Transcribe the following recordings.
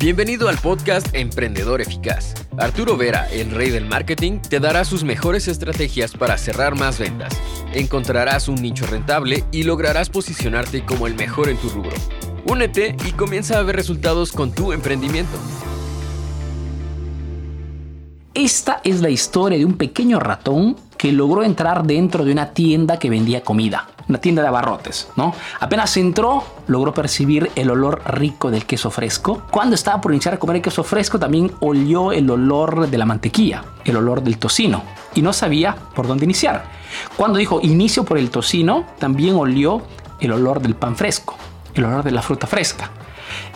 Bienvenido al podcast Emprendedor Eficaz. Arturo Vera, el rey del marketing, te dará sus mejores estrategias para cerrar más ventas. Encontrarás un nicho rentable y lograrás posicionarte como el mejor en tu rubro. Únete y comienza a ver resultados con tu emprendimiento. Esta es la historia de un pequeño ratón que logró entrar dentro de una tienda que vendía comida, una tienda de abarrotes, ¿no? Apenas entró, logró percibir el olor rico del queso fresco. Cuando estaba por iniciar a comer el queso fresco, también olió el olor de la mantequilla, el olor del tocino, y no sabía por dónde iniciar. Cuando dijo inicio por el tocino, también olió el olor del pan fresco, el olor de la fruta fresca.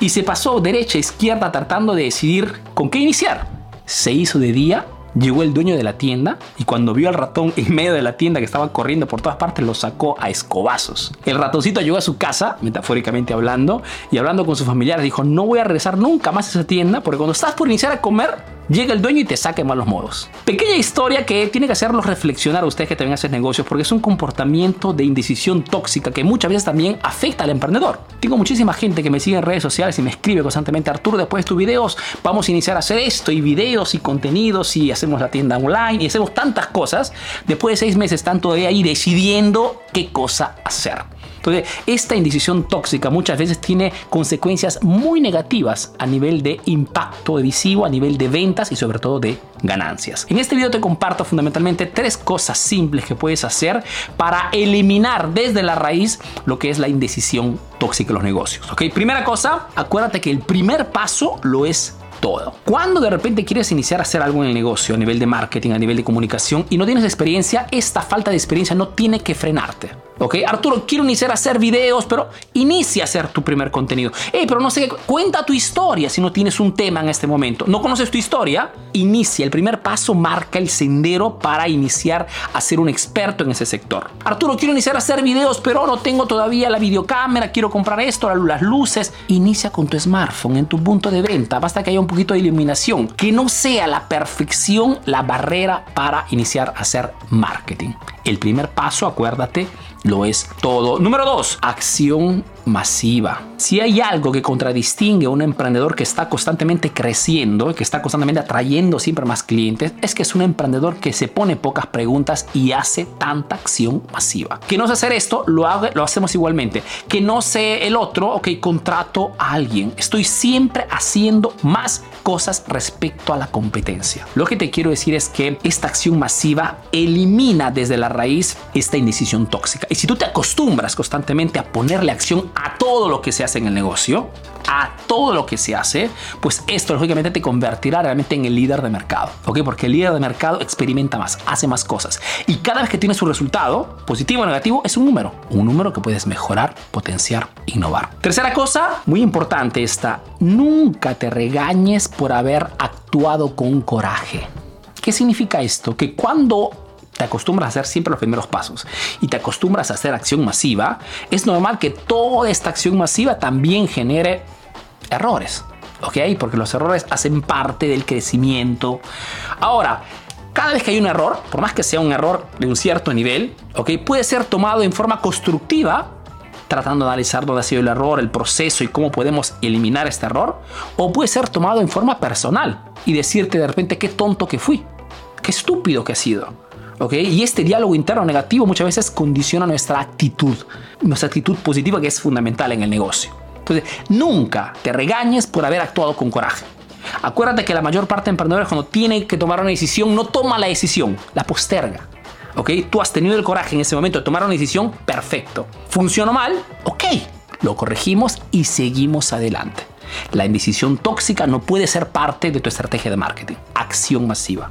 Y se pasó derecha a izquierda tratando de decidir con qué iniciar se hizo de día, llegó el dueño de la tienda y cuando vio al ratón en medio de la tienda que estaba corriendo por todas partes, lo sacó a escobazos. El ratoncito llegó a su casa, metafóricamente hablando, y hablando con sus familiares, dijo, no voy a regresar nunca más a esa tienda porque cuando estás por iniciar a comer, llega el dueño y te saca en malos modos. Pequeña historia que tiene que hacerlos reflexionar a ustedes que también hacen negocios porque es un comportamiento de indecisión tóxica que muchas veces también afecta al emprendedor. Tengo muchísima gente que me sigue en redes sociales y me escribe constantemente, Arturo, después de tus videos vamos a iniciar a hacer esto y videos y contenidos y hacemos la tienda online y hacemos tantas cosas. Después de seis meses están todavía ahí decidiendo qué cosa hacer. Entonces, esta indecisión tóxica muchas veces tiene consecuencias muy negativas a nivel de impacto visivo, a nivel de ventas y sobre todo de ganancias. En este video te comparto fundamentalmente tres cosas simples que puedes hacer para eliminar desde la raíz lo que es la indecisión tóxica en los negocios. ¿ok? Primera cosa, acuérdate que el primer paso lo es todo. Cuando de repente quieres iniciar a hacer algo en el negocio, a nivel de marketing, a nivel de comunicación, y no tienes experiencia, esta falta de experiencia no tiene que frenarte. ¿Ok? Arturo, quiero iniciar a hacer videos, pero inicia a hacer tu primer contenido. Hey, pero no sé, cuenta tu historia si no tienes un tema en este momento. ¿No conoces tu historia? Inicia. El primer paso marca el sendero para iniciar a ser un experto en ese sector. Arturo, quiero iniciar a hacer videos, pero no tengo todavía la videocámara, quiero comprar esto, las luces. Inicia con tu smartphone en tu punto de venta. Basta que haya un poquito de iluminación. Que no sea la perfección la barrera para iniciar a hacer marketing. El primer paso, acuérdate, lo es todo. Número dos, acción masiva. Si hay algo que contradistingue a un emprendedor que está constantemente creciendo, que está constantemente atrayendo siempre más clientes, es que es un emprendedor que se pone pocas preguntas y hace tanta acción masiva. Que no sé hacer esto, lo, lo hacemos igualmente. Que no sé el otro, ok, contrato a alguien. Estoy siempre haciendo más cosas respecto a la competencia. Lo que te quiero decir es que esta acción masiva elimina desde la raíz esta indecisión tóxica. Y si tú te acostumbras constantemente a ponerle acción a todo lo que se hace en el negocio, a todo lo que se hace, pues esto lógicamente te convertirá realmente en el líder de mercado, ¿ok? Porque el líder de mercado experimenta más, hace más cosas. Y cada vez que tienes un resultado, positivo o negativo, es un número. Un número que puedes mejorar, potenciar, innovar. Tercera cosa, muy importante esta, nunca te regañes por haber actuado con coraje. ¿Qué significa esto? Que cuando te acostumbras a hacer siempre los primeros pasos y te acostumbras a hacer acción masiva, es normal que toda esta acción masiva también genere errores. ¿Ok? Porque los errores hacen parte del crecimiento. Ahora, cada vez que hay un error, por más que sea un error de un cierto nivel, ¿ok? Puede ser tomado en forma constructiva, tratando de analizar dónde ha sido el error, el proceso y cómo podemos eliminar este error, o puede ser tomado en forma personal y decirte de repente qué tonto que fui, qué estúpido que ha sido. Y este diálogo interno negativo muchas veces condiciona nuestra actitud, nuestra actitud positiva que es fundamental en el negocio. Entonces, nunca te regañes por haber actuado con coraje. Acuérdate que la mayor parte de emprendedores cuando tienen que tomar una decisión no toma la decisión, la posterga. ¿Ok? Tú has tenido el coraje en ese momento de tomar una decisión, perfecto. ¿Funcionó mal? Ok, lo corregimos y seguimos adelante. La indecisión tóxica no puede ser parte de tu estrategia de marketing. Acción masiva.